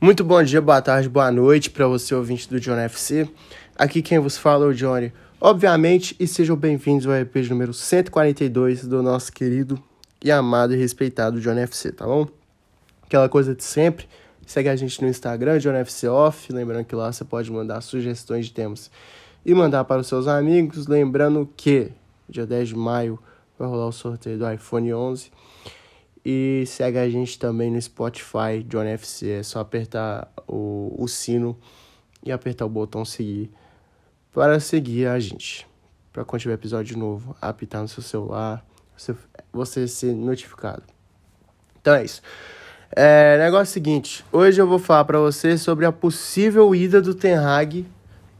Muito bom dia, boa tarde, boa noite para você ouvinte do John FC. Aqui quem vos fala é o Johnny. Obviamente, e sejam bem-vindos ao EP número 142 do nosso querido e amado e respeitado John FC, tá bom? Aquela coisa de sempre. Segue a gente no Instagram, John FC Off. Lembrando que lá você pode mandar sugestões de temas e mandar para os seus amigos. Lembrando que dia 10 de maio vai rolar o sorteio do iPhone 11. E segue a gente também no Spotify, John FC. É só apertar o, o sino e apertar o botão seguir para seguir a gente. Para quando tiver episódio novo, apitar no seu celular, você, você ser notificado. Então é isso. É, negócio seguinte, hoje eu vou falar para você sobre a possível ida do Ten Hag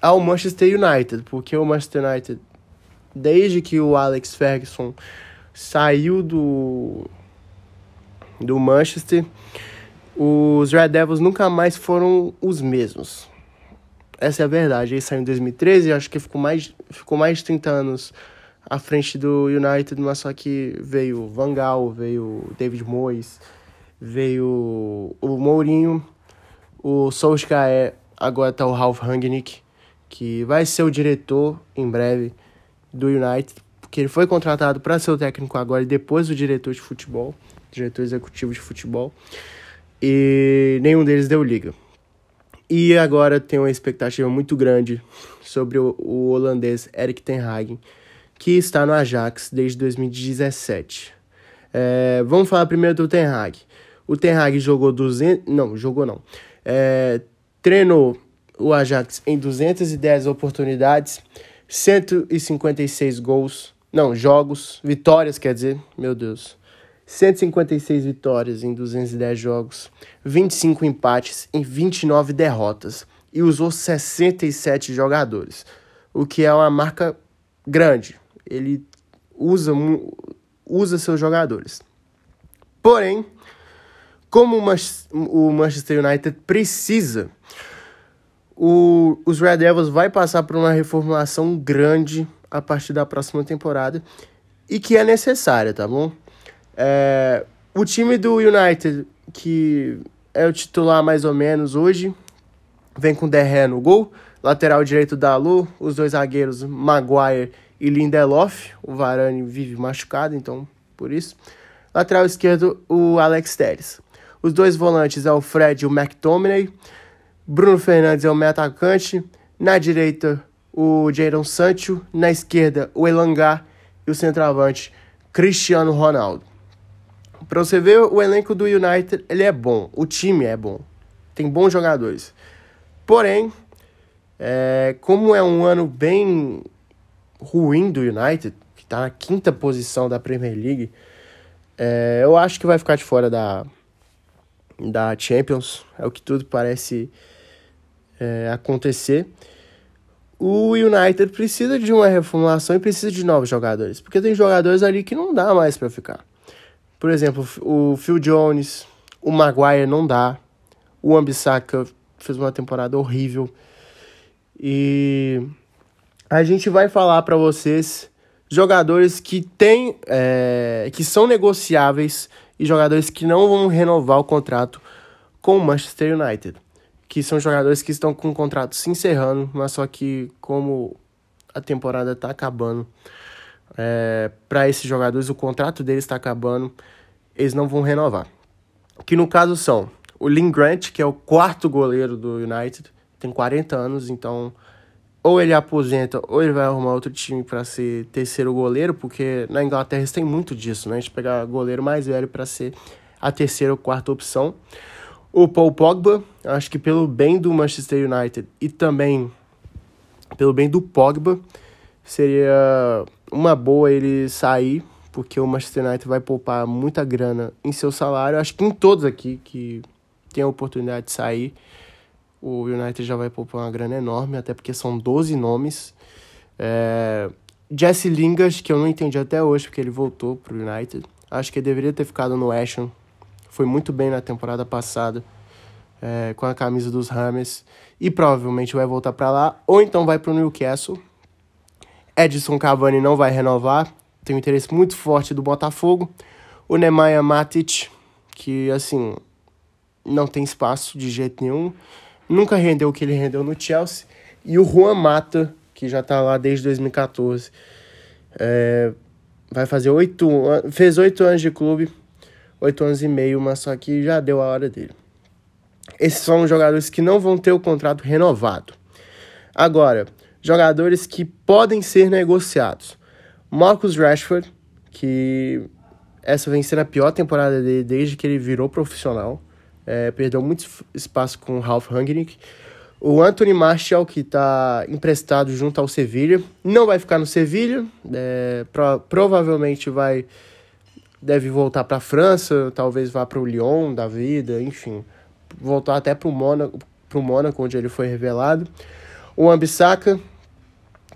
ao Manchester United, porque o Manchester United, desde que o Alex Ferguson saiu do do Manchester, os Red Devils nunca mais foram os mesmos. Essa é a verdade. Ele saiu em 2013, acho que ficou mais, ficou mais de 30 anos à frente do United, mas só que veio Van Gaal, veio David Moyes, veio o Mourinho, o Solskjaer, agora tá o Ralf Rangnick, que vai ser o diretor em breve do United, porque ele foi contratado para ser o técnico agora e depois o diretor de futebol diretor executivo de futebol, e nenhum deles deu liga. E agora tem uma expectativa muito grande sobre o, o holandês Erik ten Hag, que está no Ajax desde 2017. É, vamos falar primeiro do Ten Hag. O Ten Hag jogou 200... Não, jogou não. É, treinou o Ajax em 210 oportunidades, 156 gols... Não, jogos, vitórias, quer dizer, meu Deus. 156 vitórias em 210 jogos, 25 empates em 29 derrotas e usou 67 jogadores, o que é uma marca grande. Ele usa, usa seus jogadores. Porém, como o Manchester United precisa, o, os Red Devils vai passar por uma reformulação grande a partir da próxima temporada e que é necessária, tá bom? É, o time do United, que é o titular mais ou menos hoje, vem com Derré no gol, lateral direito da Lu, os dois zagueiros Maguire e Lindelof, o Varane vive machucado, então por isso. Lateral esquerdo, o Alex Telles. Os dois volantes é o Fred e o McTominay. Bruno Fernandes é o meio atacante. Na direita, o Jadon Sancho. Na esquerda, o Elangá. E o centroavante, Cristiano Ronaldo. Pra você ver, o elenco do United, ele é bom. O time é bom. Tem bons jogadores. Porém, é, como é um ano bem ruim do United, que tá na quinta posição da Premier League, é, eu acho que vai ficar de fora da, da Champions. É o que tudo parece é, acontecer. O United precisa de uma reformulação e precisa de novos jogadores. Porque tem jogadores ali que não dá mais para ficar. Por exemplo, o Phil Jones, o Maguire não dá. O Ambissaca fez uma temporada horrível. E a gente vai falar para vocês jogadores que têm, é, que são negociáveis e jogadores que não vão renovar o contrato com o Manchester United. Que são jogadores que estão com o contrato se encerrando, mas só que como a temporada está acabando, é, para esses jogadores, o contrato deles está acabando, eles não vão renovar. Que no caso são o Lin Grant, que é o quarto goleiro do United, tem 40 anos, então ou ele aposenta ou ele vai arrumar outro time para ser terceiro goleiro, porque na Inglaterra tem muito disso, né? A gente pegar goleiro mais velho para ser a terceira ou quarta opção. O Paul Pogba, acho que pelo bem do Manchester United e também pelo bem do Pogba, seria uma boa ele sair, porque o Manchester United vai poupar muita grana em seu salário. Acho que em todos aqui que tem a oportunidade de sair, o United já vai poupar uma grana enorme, até porque são 12 nomes. É... Jesse Lingard, que eu não entendi até hoje, porque ele voltou para o United. Acho que ele deveria ter ficado no Ashton. Foi muito bem na temporada passada, é, com a camisa dos Hammers. E provavelmente vai voltar para lá, ou então vai para o Newcastle Edson Cavani não vai renovar, tem um interesse muito forte do Botafogo. O Nemanja Matic, que assim, não tem espaço de jeito nenhum. Nunca rendeu o que ele rendeu no Chelsea. E o Juan Mata, que já está lá desde 2014, é, vai fazer oito fez oito anos de clube, oito anos e meio, mas só que já deu a hora dele. Esses são os jogadores que não vão ter o contrato renovado. Agora, jogadores que podem ser negociados. Marcus Rashford, que essa vem sendo a pior temporada dele desde que ele virou profissional. É, perdeu muito espaço com o Ralph Rangnick. O Anthony Martial, que está emprestado junto ao Sevilha, não vai ficar no Sevilha. É, pro, provavelmente vai deve voltar para a França, talvez vá para o Lyon da vida, enfim, voltar até para o Mônaco, onde ele foi revelado. O Ambissaca,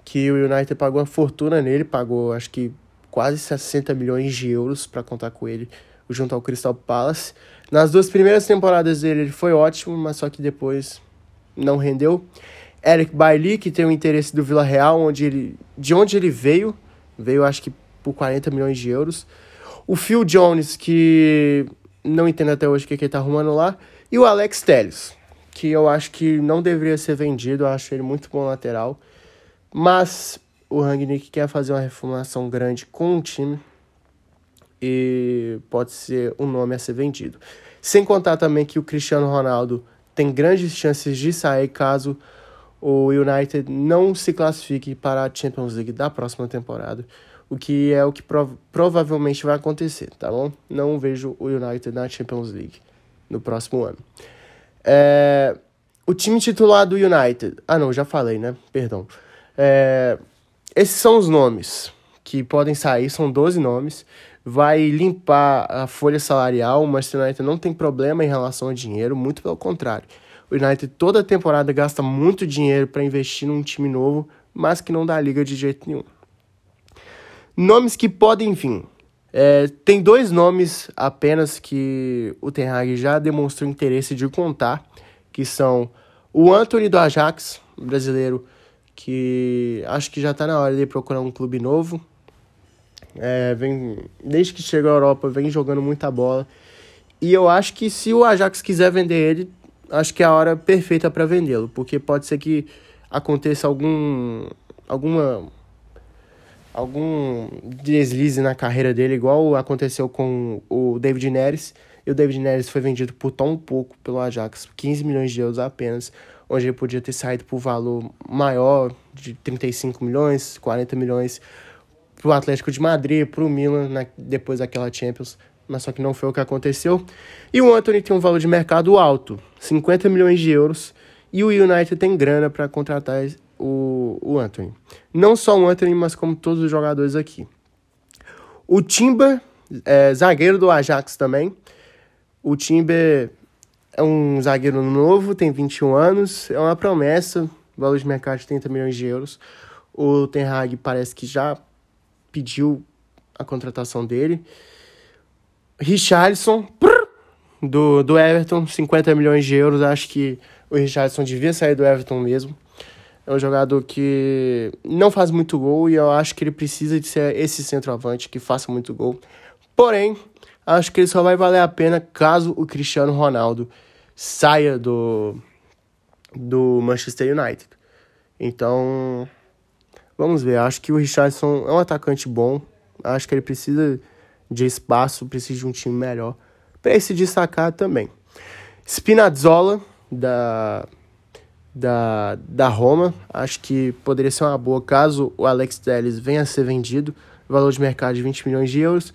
que o United pagou uma fortuna nele, pagou acho que quase 60 milhões de euros para contar com ele junto ao Crystal Palace. Nas duas primeiras temporadas dele ele foi ótimo, mas só que depois não rendeu. Eric Bailly, que tem o interesse do Vila Real, onde ele, de onde ele veio, veio acho que por 40 milhões de euros. O Phil Jones, que não entendo até hoje o que, que ele tá arrumando lá. E o Alex Telles, que eu acho que não deveria ser vendido, eu acho ele muito bom lateral. Mas o Rangnick quer fazer uma reformulação grande com o time e pode ser um nome a ser vendido. Sem contar também que o Cristiano Ronaldo tem grandes chances de sair caso o United não se classifique para a Champions League da próxima temporada, o que é o que prov provavelmente vai acontecer, tá bom? Não vejo o United na Champions League no próximo ano. É, o time titular do United. Ah, não, já falei, né? Perdão. É, esses são os nomes que podem sair, são 12 nomes. Vai limpar a folha salarial. O Manchester United não tem problema em relação ao dinheiro, muito pelo contrário. O United toda temporada gasta muito dinheiro para investir num time novo, mas que não dá liga de jeito nenhum. Nomes que podem vir. É, tem dois nomes apenas que o Ten Hag já demonstrou interesse de contar, que são o Anthony do Ajax, brasileiro, que acho que já está na hora de procurar um clube novo. É, vem, desde que chegou à Europa, vem jogando muita bola. E eu acho que se o Ajax quiser vender ele, acho que é a hora perfeita para vendê-lo, porque pode ser que aconteça algum alguma algum deslize na carreira dele, igual aconteceu com o David Neres. E o David Neres foi vendido por tão pouco pelo Ajax, 15 milhões de euros apenas, onde ele podia ter saído por valor maior, de 35 milhões, 40 milhões, para o Atlético de Madrid, para o Milan, na, depois daquela Champions, mas só que não foi o que aconteceu. E o Anthony tem um valor de mercado alto, 50 milhões de euros, e o United tem grana para contratar o, o Anthony. Não só o Anthony, mas como todos os jogadores aqui. O Timber, é, zagueiro do Ajax também. O Timber é um zagueiro novo, tem 21 anos, é uma promessa, valor de mercado de 30 milhões de euros. O Ten Hag parece que já pediu a contratação dele. Richarlison, do, do Everton, 50 milhões de euros. Acho que o Richarlison devia sair do Everton mesmo. É um jogador que não faz muito gol e eu acho que ele precisa de ser esse centroavante que faça muito gol. Porém, acho que ele só vai valer a pena caso o Cristiano Ronaldo saia do, do Manchester United. Então, vamos ver. Acho que o Richardson é um atacante bom. Acho que ele precisa de espaço, precisa de um time melhor para se destacar também. Spinazzola, da da, da Roma. Acho que poderia ser uma boa caso o Alex Telles venha a ser vendido. Valor de mercado de 20 milhões de euros.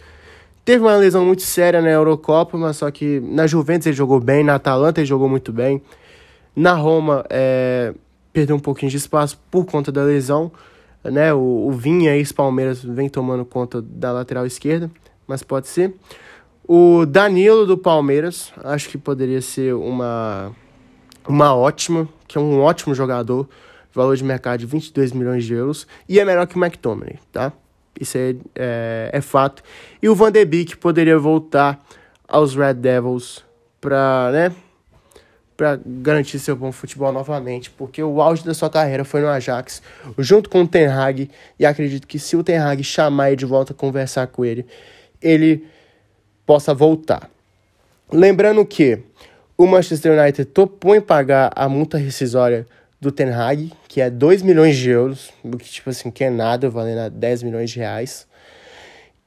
Teve uma lesão muito séria na Eurocopa, mas só que na Juventus ele jogou bem, na Atalanta ele jogou muito bem. Na Roma é, perdeu um pouquinho de espaço por conta da lesão. Né? O, o Vinha, ex-Palmeiras, vem tomando conta da lateral esquerda, mas pode ser. O Danilo do Palmeiras, acho que poderia ser uma, uma ótima, que é um ótimo jogador, valor de mercado de 22 milhões de euros, e é melhor que o McTominay, tá? Isso é, é, é fato. E o Van de Beek poderia voltar aos Red Devils para, né, garantir seu bom futebol novamente, porque o auge da sua carreira foi no Ajax, junto com o Ten Hag, e acredito que se o Ten Hag chamar ele de volta, conversar com ele, ele possa voltar. Lembrando que o Manchester United topou em pagar a multa rescisória do Ten Hag, que é 2 milhões de euros, o que, tipo assim, que é nada, valendo 10 milhões de reais.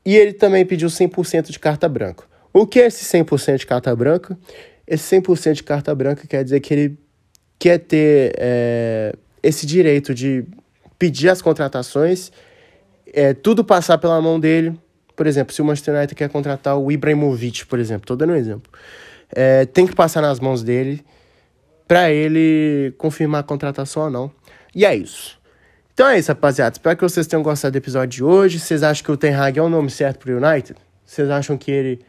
E ele também pediu 100% de carta branca. O que é esse 100% de carta branca? Esse 100% de carta branca quer dizer que ele quer ter é, esse direito de pedir as contratações, é, tudo passar pela mão dele. Por exemplo, se o Manchester United quer contratar o Ibrahimovic, por exemplo, estou dando um exemplo, é, tem que passar nas mãos dele para ele confirmar a contratação ou não. E é isso. Então é isso, rapaziada. Espero que vocês tenham gostado do episódio de hoje. Vocês acham que o Ten Hag é o nome certo pro United? Vocês acham que ele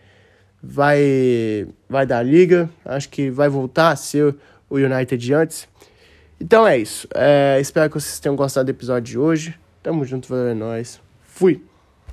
vai vai dar liga? Acho que vai voltar a ser o United de antes? Então é isso. É, espero que vocês tenham gostado do episódio de hoje. Tamo junto, valeu, é nóis. Fui!